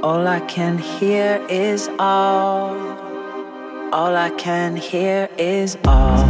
All I can hear is all. All I can hear is all.